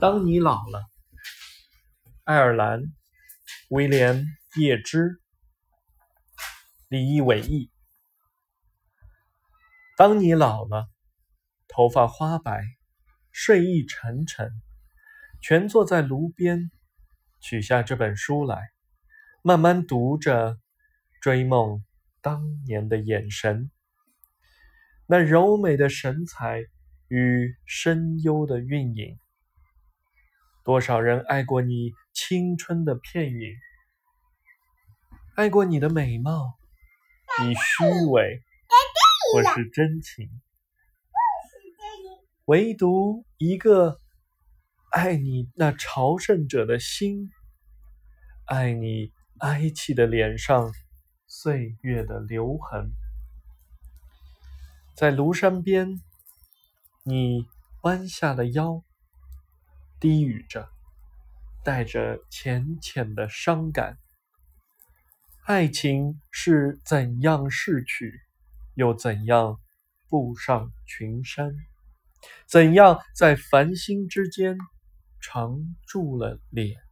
当你老了，爱尔兰，威廉·叶芝，李毅伟译。当你老了，头发花白，睡意沉沉，蜷坐在炉边，取下这本书来，慢慢读着，追梦当年的眼神，那柔美的神采与深幽的韵影。多少人爱过你青春的片影，爱过你的美貌，以虚伪？或是真情，唯独一个爱你那朝圣者的心，爱你哀戚的脸上岁月的留痕，在庐山边，你弯下了腰。低语着，带着浅浅的伤感。爱情是怎样逝去，又怎样步上群山？怎样在繁星之间常住了脸？